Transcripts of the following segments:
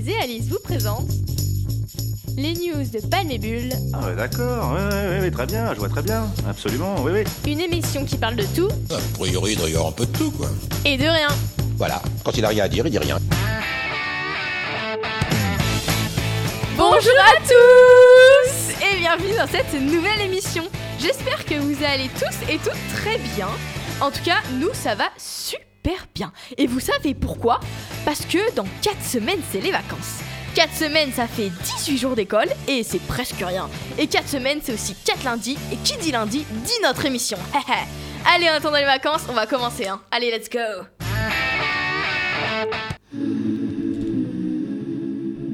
Héloïse et Alice vous présentent les news de Palmébule. Ah ouais, d'accord, ouais, ouais, ouais, très bien, je vois très bien, absolument, oui, oui. Une émission qui parle de tout A priori, il doit y avoir un peu de tout, quoi. et de rien. Voilà, quand il a rien à dire, il dit rien. Bonjour à tous et bienvenue dans cette nouvelle émission. J'espère que vous allez tous et toutes très bien. En tout cas, nous, ça va super bien. Et vous savez pourquoi? Parce que dans 4 semaines, c'est les vacances. 4 semaines, ça fait 18 jours d'école et c'est presque rien. Et 4 semaines, c'est aussi 4 lundis. Et qui dit lundi, dit notre émission. Allez, en attendant les vacances, on va commencer. Hein. Allez, let's go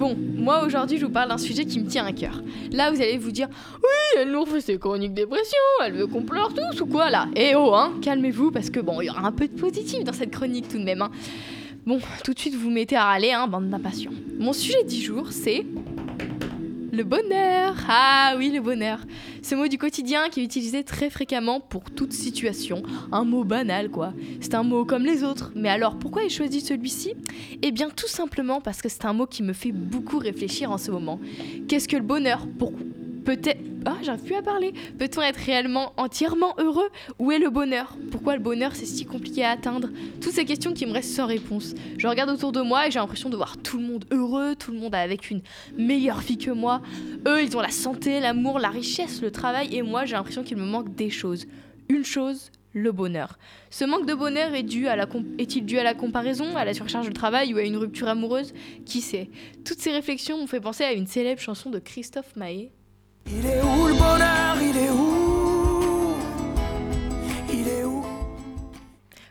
Bon, moi aujourd'hui je vous parle d'un sujet qui me tient à cœur. Là vous allez vous dire Oui, elle nous refait ses chroniques dépression, elle veut qu'on pleure tous ou quoi là Eh oh hein, calmez-vous parce que bon, il y aura un peu de positif dans cette chronique tout de même. hein. Bon, tout de suite vous mettez à râler, hein, bande d'impatients. Mon sujet du jour c'est le bonheur. Ah oui, le bonheur. Ce mot du quotidien qui est utilisé très fréquemment pour toute situation. Un mot banal, quoi. C'est un mot comme les autres. Mais alors, pourquoi ai-je choisi celui-ci? Eh bien, tout simplement parce que c'est un mot qui me fait beaucoup réfléchir en ce moment. Qu'est-ce que le bonheur? Peut-être... Ah, j'arrive plus à parler. Peut-on être réellement entièrement heureux? Où est le bonheur? Pourquoi le bonheur c'est si compliqué à atteindre? Toutes ces questions qui me restent sans réponse. Je regarde autour de moi et j'ai l'impression de voir tout le monde heureux, tout le monde avec une meilleure vie que moi. Eux, ils ont la santé, l'amour, la richesse, le travail, et moi, j'ai l'impression qu'il me manque des choses. Une chose, le bonheur. Ce manque de bonheur est-il dû à la comparaison, à la surcharge de travail ou à une rupture amoureuse? Qui sait? Toutes ces réflexions m'ont fait penser à une célèbre chanson de Christophe Maé. Il est où le bonheur? Il est où? Il est où?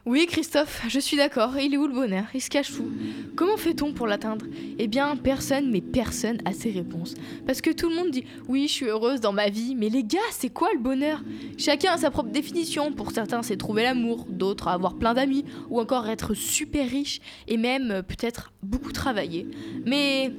Oui, Christophe, je suis d'accord, il est où le bonheur? Il se cache où? Comment fait-on pour l'atteindre? Eh bien, personne, mais personne a ces réponses. Parce que tout le monde dit oui, je suis heureuse dans ma vie, mais les gars, c'est quoi le bonheur? Chacun a sa propre définition. Pour certains, c'est trouver l'amour, d'autres, avoir plein d'amis, ou encore être super riche, et même euh, peut-être beaucoup travailler. Mais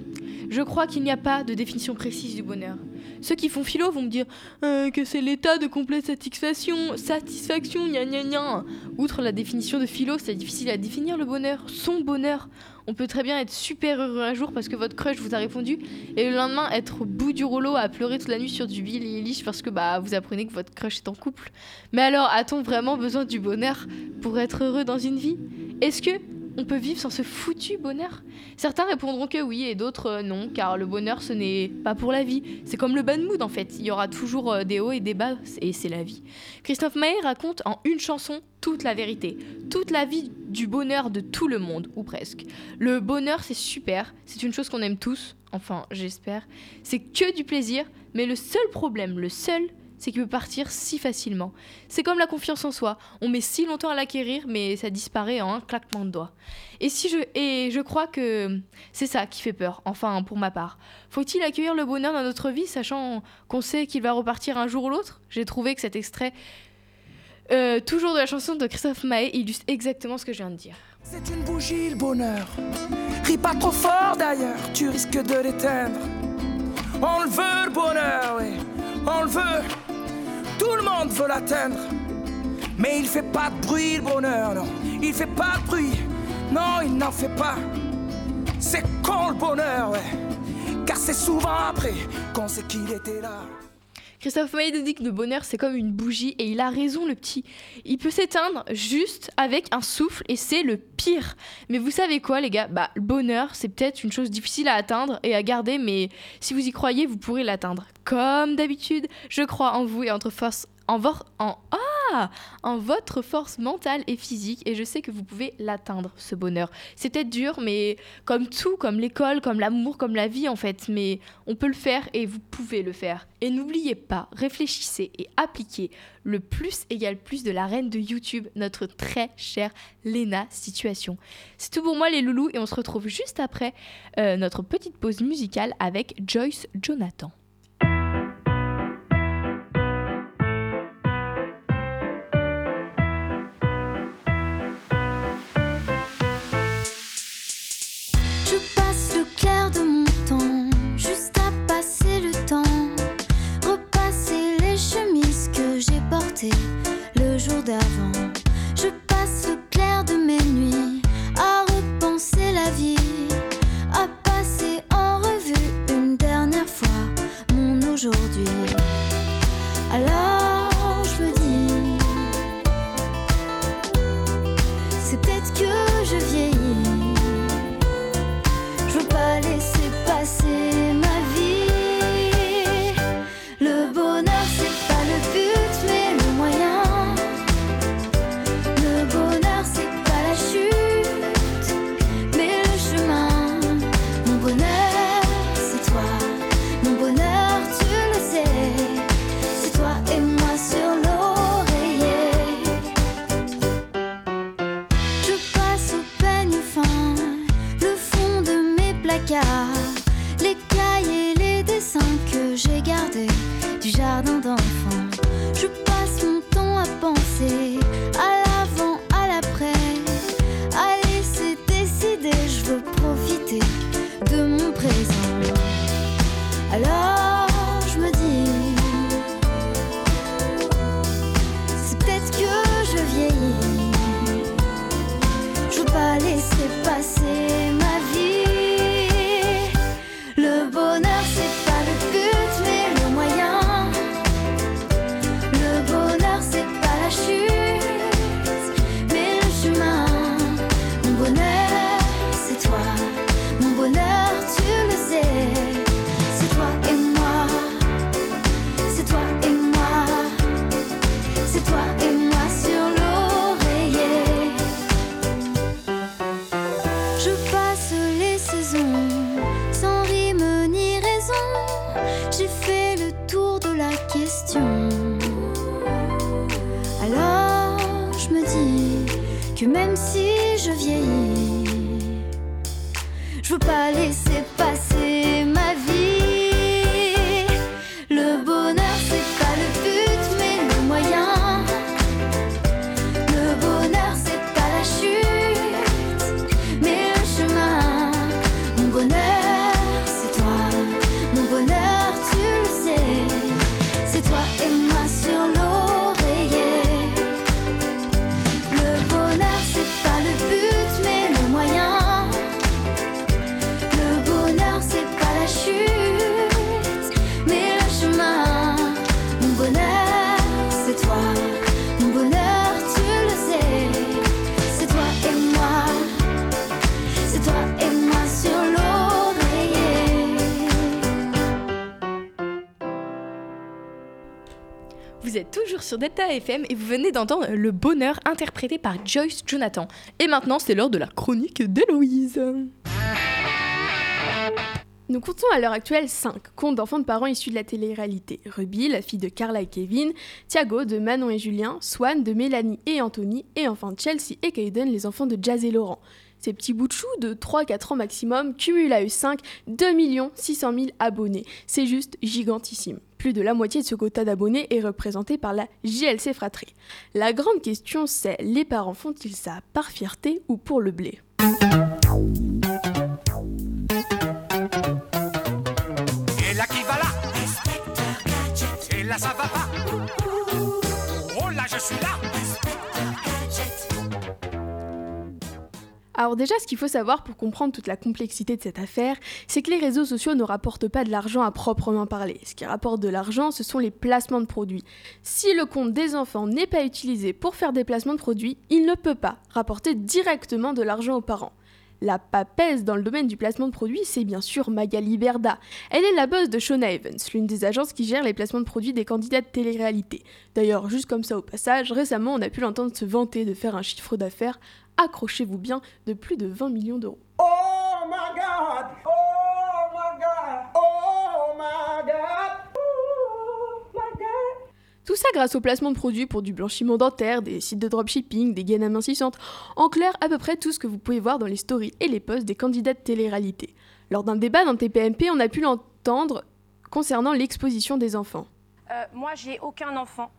je crois qu'il n'y a pas de définition précise du bonheur. Ceux qui font philo vont me dire euh, que c'est l'état de complète satisfaction, satisfaction, gna gna gna. Outre la définition de philo, c'est difficile à définir le bonheur, son bonheur. On peut très bien être super heureux un jour parce que votre crush vous a répondu et le lendemain être au bout du rouleau à pleurer toute la nuit sur du Billie Eilish parce que bah vous apprenez que votre crush est en couple. Mais alors, a-t-on vraiment besoin du bonheur pour être heureux dans une vie? Est-ce que on peut vivre sans ce foutu bonheur Certains répondront que oui et d'autres euh, non, car le bonheur ce n'est pas pour la vie. C'est comme le bad mood en fait, il y aura toujours euh, des hauts et des bas, et c'est la vie. Christophe Maé raconte en une chanson toute la vérité, toute la vie du bonheur de tout le monde, ou presque. Le bonheur c'est super, c'est une chose qu'on aime tous, enfin j'espère. C'est que du plaisir, mais le seul problème, le seul, c'est qu'il peut partir si facilement. C'est comme la confiance en soi. On met si longtemps à l'acquérir, mais ça disparaît en un claquement de doigts. Et si je et je crois que c'est ça qui fait peur. Enfin, pour ma part. Faut-il accueillir le bonheur dans notre vie, sachant qu'on sait qu'il va repartir un jour ou l'autre? J'ai trouvé que cet extrait, euh, toujours de la chanson de Christophe Maé, illustre exactement ce que je viens de dire. C'est une bougie le bonheur. Ris pas trop fort d'ailleurs, tu risques de l'éteindre. On le veut le bonheur, oui. On le veut. Christophe Maé dit que le bonheur c'est comme une bougie et il a raison le petit. Il peut s'éteindre juste avec un souffle et c'est le pire. Mais vous savez quoi les gars? Bah le bonheur c'est peut-être une chose difficile à atteindre et à garder mais si vous y croyez vous pourrez l'atteindre. Comme d'habitude, je crois en vous et entre force ah en votre force mentale et physique et je sais que vous pouvez l'atteindre ce bonheur. C'est peut-être dur mais comme tout, comme l'école, comme l'amour, comme la vie en fait, mais on peut le faire et vous pouvez le faire. Et n'oubliez pas, réfléchissez et appliquez le plus égale plus de la reine de YouTube, notre très chère Lena Situation. C'est tout pour moi les loulous et on se retrouve juste après euh, notre petite pause musicale avec Joyce Jonathan. Vous êtes toujours sur Delta FM et vous venez d'entendre Le Bonheur interprété par Joyce Jonathan. Et maintenant, c'est l'heure de la chronique d'Héloïse. Nous comptons à l'heure actuelle 5 contes d'enfants de parents issus de la télé-réalité. Ruby, la fille de Carla et Kevin, Thiago de Manon et Julien, Swan de Mélanie et Anthony, et enfin Chelsea et Kaiden, les enfants de Jazz et Laurent. Ces petits bouts de choux de 3-4 ans maximum cumulent à eux 5 2 600 000 abonnés. C'est juste gigantissime. Plus de la moitié de ce quota d'abonnés est représenté par la JLC Fratrie. La grande question c'est, les parents font-ils ça par fierté ou pour le blé? Alors déjà, ce qu'il faut savoir pour comprendre toute la complexité de cette affaire, c'est que les réseaux sociaux ne rapportent pas de l'argent à proprement parler. Ce qui rapporte de l'argent, ce sont les placements de produits. Si le compte des enfants n'est pas utilisé pour faire des placements de produits, il ne peut pas rapporter directement de l'argent aux parents. La papesse dans le domaine du placement de produits, c'est bien sûr Magali Berda. Elle est la boss de Shona Evans, l'une des agences qui gère les placements de produits des candidats de télé-réalité. D'ailleurs, juste comme ça au passage, récemment on a pu l'entendre se vanter de faire un chiffre d'affaires, accrochez-vous bien, de plus de 20 millions d'euros. Oh my god! Oh my god! Oh my god! Oh my god! Tout ça grâce au placement de produits pour du blanchiment dentaire, des sites de dropshipping, des gaines amincissantes, en clair à peu près tout ce que vous pouvez voir dans les stories et les posts des candidats de télé-réalité. Lors d'un débat dans TPMP, on a pu l'entendre concernant l'exposition des enfants. Euh, moi, j'ai aucun enfant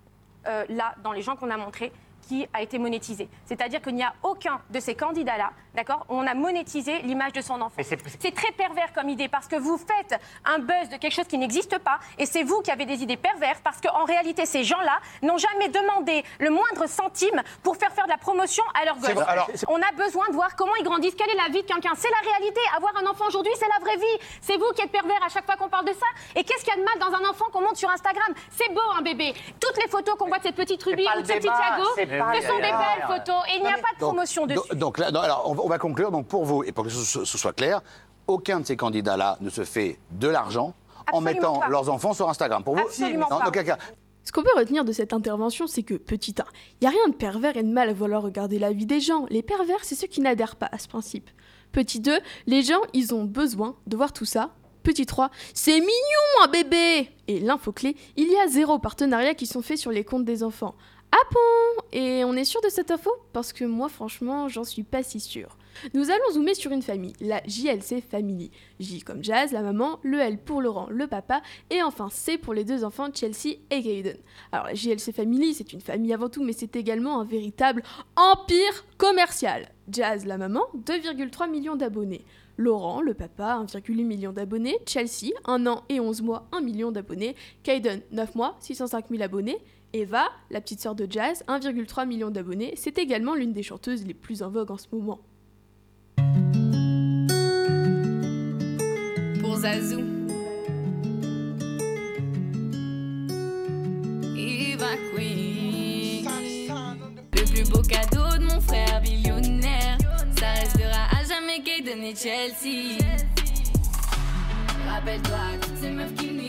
euh, là, dans les gens qu'on a montrés, qui a été monétisé. C'est-à-dire qu'il n'y a aucun de ces candidats-là, d'accord On a monétisé l'image de son enfant. C'est- très pervers comme idée parce que vous faites un buzz de quelque chose qui n'existe pas et c'est vous qui avez des idées perverses parce qu'en réalité, ces gens-là n'ont jamais demandé le moindre centime pour faire faire de la promotion à leur gosse. alors- On a besoin de voir comment ils grandissent, quelle est la vie de quelqu'un. C'est la réalité. Avoir un enfant aujourd'hui, c'est la vraie vie. C'est vous qui êtes pervers à chaque fois qu'on parle de ça. Et qu'est-ce qu'il y a de mal dans un enfant qu'on monte sur Instagram? C'est beau, un bébé. Toutes les photos qu'on voit de cette petite Ruby ou de ce petit Thiago, pas ce sont des belles photos. Et il n'y a pas de Donc- promotion dessus. donc, donc là, non, alors, on, va- on va conclure. Donc pour vous, et pour que ce, ce soit clair, aucun de ces candidats-là ne se fait de l'argent en mettant pas. leurs enfants sur Instagram. Pour vous Absolument Non, pas. donc, Ce qu'on peut retenir de cette intervention, c'est que, petit 1, il n'y a rien de pervers et de mal à vouloir regarder la vie des gens. Les pervers, c'est ceux qui n'adhèrent pas à ce principe. Petit 2, les gens, ils ont besoin de voir tout ça. Petit 3, c'est mignon un bébé Et l'info clé, il y a zéro partenariat qui sont faits sur les comptes des enfants. Ah bon Et on est sûr de cette info? Parce que moi, franchement, j'en suis pas si sûre. Nous allons zoomer sur une famille, la JLC Family. J comme Jazz, la maman, le L pour Laurent, le papa, et enfin C pour les deux enfants Chelsea et Gaiden. Alors la JLC Family, c'est une famille avant tout, mais c'est également un véritable empire commercial. Jazz, la maman, 2,3 millions d'abonnés. Laurent, le papa, 1,8 million d'abonnés. Chelsea, 1 an et 11 mois, 1 million d'abonnés. Kaiden, 9 mois, 605 000 abonnés. Eva, la petite sœur de Jazz, 1,3 million d'abonnés. C'est également l'une des chanteuses les plus en vogue en ce moment. pour Zazou. Eva Queen. Le plus beau cadeau de mon frère millionnaire. Ça restera à jamais Kaden et Chelsea. Rappelle-toi, toutes ces meufs qui me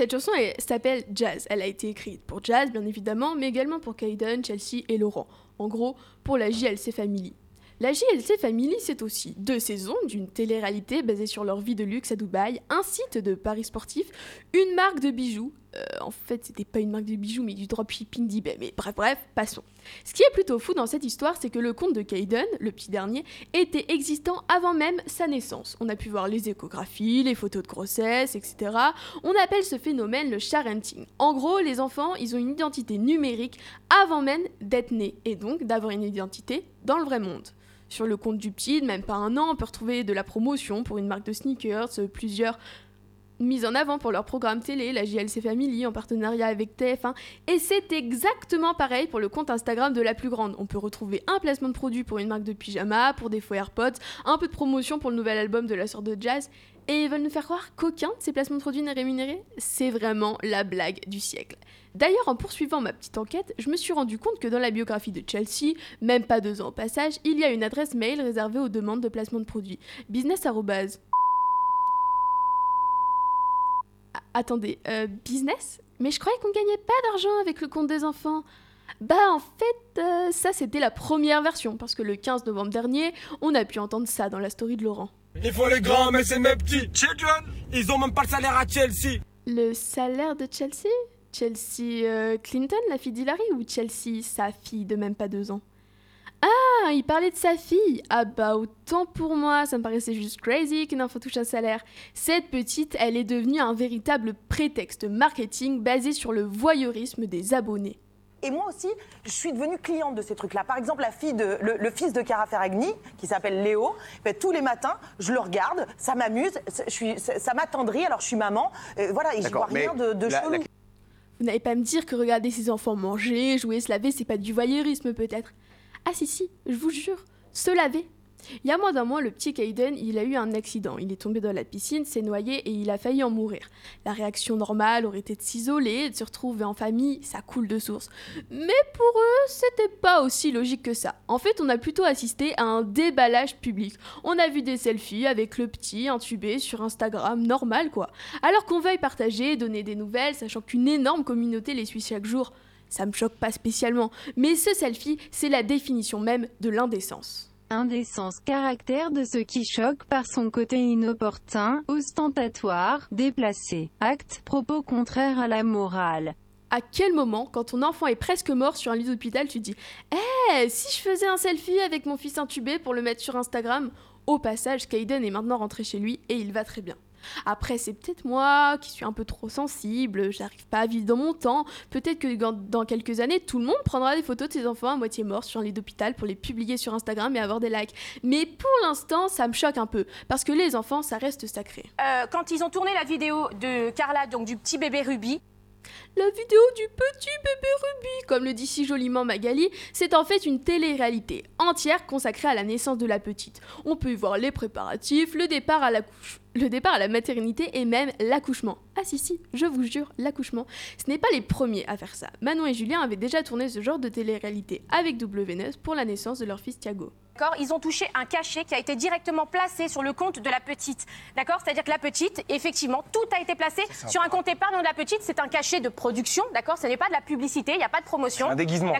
Cette chanson elle s'appelle Jazz. Elle a été écrite pour Jazz, bien évidemment, mais également pour Kaiden, Chelsea et Laurent. En gros, pour la JLC Family. La JLC Family, c'est aussi deux saisons d'une télé-réalité basée sur leur vie de luxe à Dubaï, un site de paris sportif, une marque de bijoux. Euh, en fait, c'était pas une marque de bijoux, mais du dropshipping d'eBay. Mais bref, bref, passons. Ce qui est plutôt fou dans cette histoire, c'est que le compte de Kaiden, le petit dernier, était existant avant même sa naissance. On a pu voir les échographies, les photos de grossesse, etc. On appelle ce phénomène le sharenting. En gros, les enfants, ils ont une identité numérique avant même d'être nés, et donc d'avoir une identité dans le vrai monde. Sur le compte du petit, même pas un an, on peut retrouver de la promotion pour une marque de sneakers, plusieurs mises en avant pour leur programme télé, la JLC Family, en partenariat avec TF1. Et c'est exactement pareil pour le compte Instagram de la plus grande. On peut retrouver un placement de produit pour une marque de pyjama, pour des faux un peu de promotion pour le nouvel album de la sœur de jazz. Et ils veulent nous faire croire qu'aucun de ces placements de produits n'est rémunéré C'est vraiment la blague du siècle. D'ailleurs, en poursuivant ma petite enquête, je me suis rendu compte que dans la biographie de Chelsea, même pas deux ans au passage, il y a une adresse mail réservée aux demandes de placement de produits. Business arrobase. Ah, Attendez, euh, business? Mais je croyais qu'on gagnait pas d'argent avec le compte des enfants. Bah en fait, euh, ça c'était la première version, parce que le 15 novembre dernier, on a pu entendre ça dans la story de Laurent. Il faut les grands, mais c'est mes petits. Children, ils ont même pas le salaire à Chelsea. Le salaire de Chelsea? Chelsea euh, Clinton, la fille d'Hillary, ou Chelsea, sa fille de même pas deux ans? Ah, il parlait de sa fille Ah bah autant pour moi, ça me paraissait juste crazy qu'une enfant touche un salaire. Cette petite, elle est devenue un véritable prétexte marketing basé sur le voyeurisme des abonnés. Et moi aussi, je suis devenue cliente de ces trucs-là. Par exemple, la fille de, le, le fils de Cara Ferragni, qui s'appelle Léo, ben, tous les matins, je le regarde, ça m'amuse, ça- je suis- ça ça m'attendrit, alors je suis maman. euh, voilà, et je vois rien de, de la- chelou. la- Vous n'allez pas me dire que regarder ses enfants manger, jouer, se laver, c'est pas du voyeurisme peut-être Ah si si, je vous jure, se laver. Il y a moins d'un mois, le petit Kaiden, il a eu un accident. Il est tombé dans la piscine, s'est noyé et il a failli en mourir. La réaction normale aurait été de s'isoler, de se retrouver en famille, ça coule de source. Mais pour eux, c'était pas aussi logique que ça. En fait, on a plutôt assisté à un déballage public. On a vu des selfies avec le petit intubé sur Instagram, normal quoi. Alors qu'on veuille partager, donner des nouvelles, sachant qu'une énorme communauté les suit chaque jour, ça me choque pas spécialement. Mais ce selfie, c'est la définition même de l'indécence. Indécence caractère de ce qui choque par son côté inopportun, ostentatoire, déplacé. Acte, propos contraires à la morale. À quel moment, quand ton enfant est presque mort sur un lit d'hôpital, tu dis Eh, si je faisais un selfie avec mon fils intubé pour le mettre sur Instagram? Au passage, Kaiden est maintenant rentré chez lui et il va très bien. Après, c'est peut-être moi qui suis un peu trop sensible, j'arrive pas à vivre dans mon temps. Peut-être que dans- quelques années, tout le monde prendra des photos de ses enfants à moitié morts sur un lit d'hôpital pour les publier sur Instagram et avoir des likes. Mais pour l'instant, ça me choque un peu, parce que les enfants, ça reste sacré. Euh, quand ils ont tourné la vidéo de Carla, donc du petit bébé Ruby, La vidéo du petit bébé Ruby, comme le dit si joliment Magali, c'est en fait une télé-réalité entière consacrée à la naissance de la petite. On peut y voir les préparatifs, le départ à la couche, le départ à la maternité et même l'accouchement. Ah si si, je vous jure, l'accouchement. Ce n'est pas les premiers à faire ça. Manon et Julien avaient déjà tourné ce genre de télé-réalité avec W9 pour la naissance de leur fils Thiago. D'accord, ils ont touché un cachet qui a été directement placé sur le compte de la petite. D'accord? C'est-à-dire que la petite, effectivement, tout a été placé sur un compte épargne de la petite. C'est un cachet de production, d'accord? Ce n'est pas de la publicité, il n'y a pas de promotion. Un déguisement.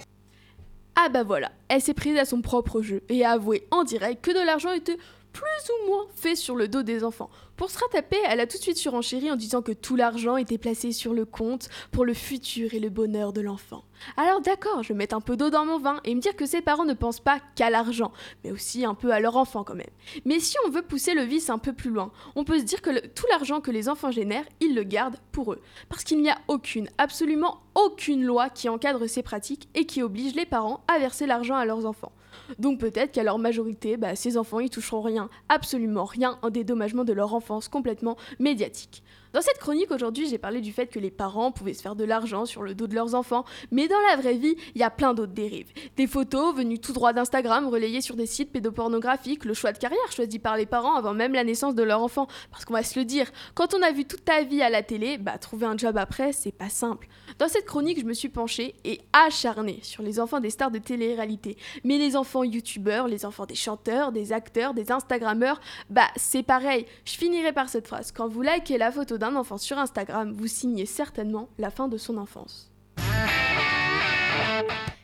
Ah bah voilà, elle s'est prise à son propre jeu et a avoué en direct que de l'argent était plus ou moins fait sur le dos des enfants. Pour se rattraper, elle a tout de suite surenchéri en disant que tout l'argent était placé sur le compte pour le futur et le bonheur de l'enfant. Alors d'accord, je vais mettre un peu d'eau dans mon vin et me dire que ses parents ne pensent pas qu'à l'argent, mais aussi un peu à leur enfant quand même. Mais si on veut pousser le vice un peu plus loin, on peut se dire que tout l'argent que les enfants génèrent, ils le gardent pour eux. Parce qu'il n'y a aucune, absolument aucune loi qui encadre ces pratiques et qui oblige les parents à verser l'argent à leurs enfants. Donc peut-être qu'à leur majorité, bah, ces enfants ils toucheront rien, absolument rien en dédommagement de leur enfance complètement médiatique. Dans cette chronique aujourd'hui, j'ai parlé du fait que les parents pouvaient se faire de l'argent sur le dos de leurs enfants, mais dans la vraie vie, il y a plein d'autres dérives. Des photos venues tout droit d'Instagram, relayées sur des sites pédopornographiques, le choix de carrière choisi par les parents avant même la naissance de leur enfant. Parce qu'on va se le dire, quand on a vu toute ta vie à la télé, bah trouver un job après, c'est pas simple. Dans cette chronique, je me suis penchée et acharnée sur les enfants des stars de télé-réalité. Mais les enfants youtubeurs, les enfants des chanteurs, des acteurs, des instagrammeurs, bah c'est pareil. Je finirai par cette phrase. Quand vous likez la photo d'un enfant sur Instagram, vous signez certainement la fin de son enfance.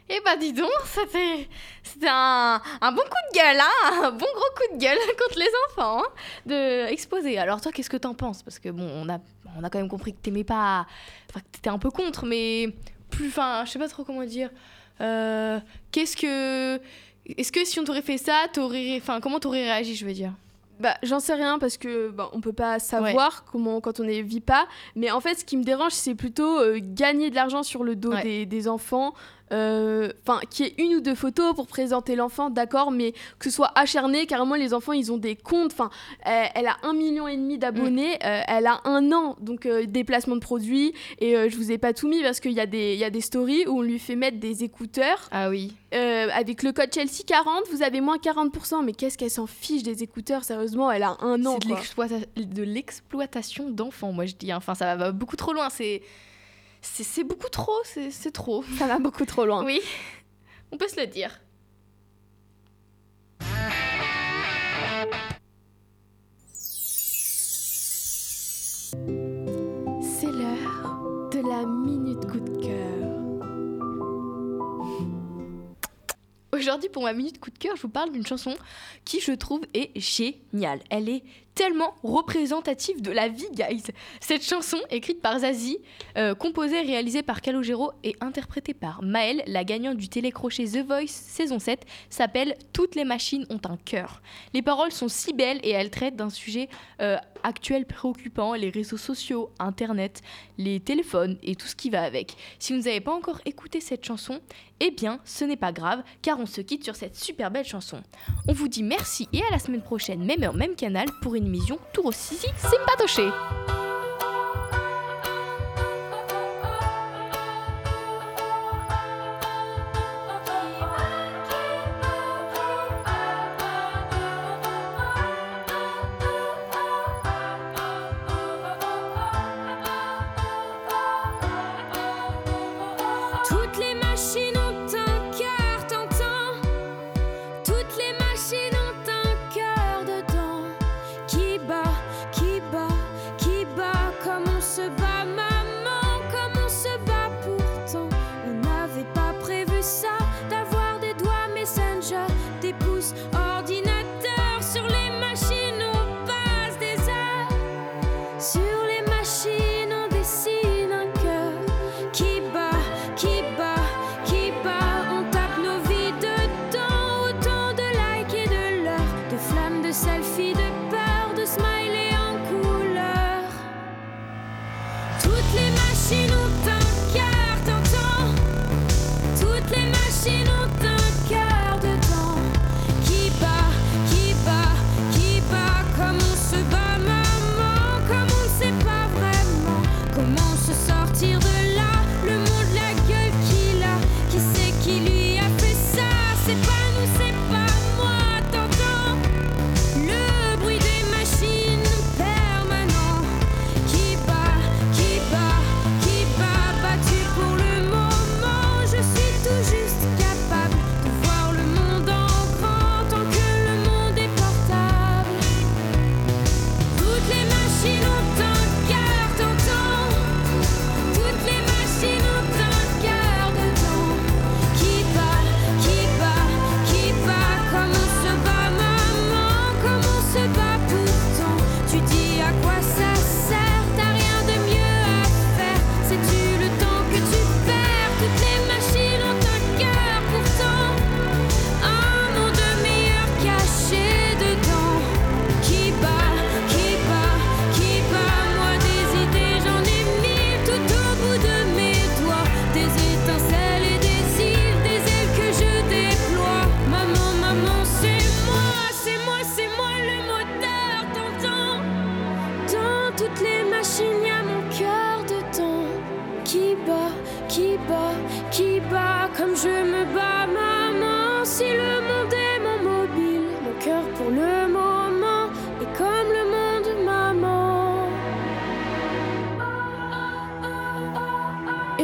Eh bah dis donc, c'était c'était un, un bon coup de gueule, hein un bon gros coup de gueule contre les enfants, hein, de exposer. Alors toi, qu'est-ce que t'en penses? Parce que bon, on a, on a quand même compris que t'aimais pas, enfin que t'étais un peu contre, mais plus, enfin, je sais pas trop comment dire. Euh, qu'est-ce que, est-ce que si on t'aurait fait ça, t'aurais, enfin, comment t'aurais réagi, je veux dire? Bah, j'en sais rien parce que bah, on peut pas savoir comment quand on ne vit pas. Mais en fait, ce qui me dérange, c'est plutôt euh, gagner de l'argent sur le dos Ouais. des, des enfants. Euh, Enfin, qu'il y ait une ou deux photos pour présenter l'enfant, d'accord, mais que ce soit acharné, carrément, les enfants, ils ont des comptes. Enfin, elle, elle a un million et demi d'abonnés, euh, elle a un an, donc euh, des placements de produits. Et euh, je vous ai pas tout mis parce qu'il y, a des- y a des stories où on lui fait mettre des écouteurs. Ah oui. Euh, avec le code Chelsea 40, vous avez moins 40%. Mais qu'est-ce qu'elle s'en fiche des écouteurs Sérieusement, elle a un an. C'est de l'exploitation d'enfants, moi je dis. hein. Enfin, ça va beaucoup trop loin. C'est, c'est, beaucoup trop. C'est trop. Ça va beaucoup trop loin. Oui, on peut se le dire. C'est l'heure de la minute coup de cœur. Aujourd'hui, pour ma minute coup de cœur, je vous parle d'une chanson qui, je trouve, est géniale. Elle est tellement représentative de la vie, guys. Cette chanson, écrite par Zazie, euh, composée et réalisée par Calogero et interprétée par Maëlle, la gagnante du télécrochet The Voice saison 7, s'appelle Toutes les machines ont un cœur. Les paroles sont si belles et elles traitent d'un sujet euh, actuel préoccupant, les réseaux sociaux, Internet, les téléphones et tout ce qui va avec. Si vous n'avez pas encore écouté cette chanson, eh bien, ce n'est pas grave, car on se quitte sur cette super belle chanson. On vous dit merci et à la semaine prochaine, même heure, même canal, pour une émission tout aussi sympatochée.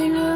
I know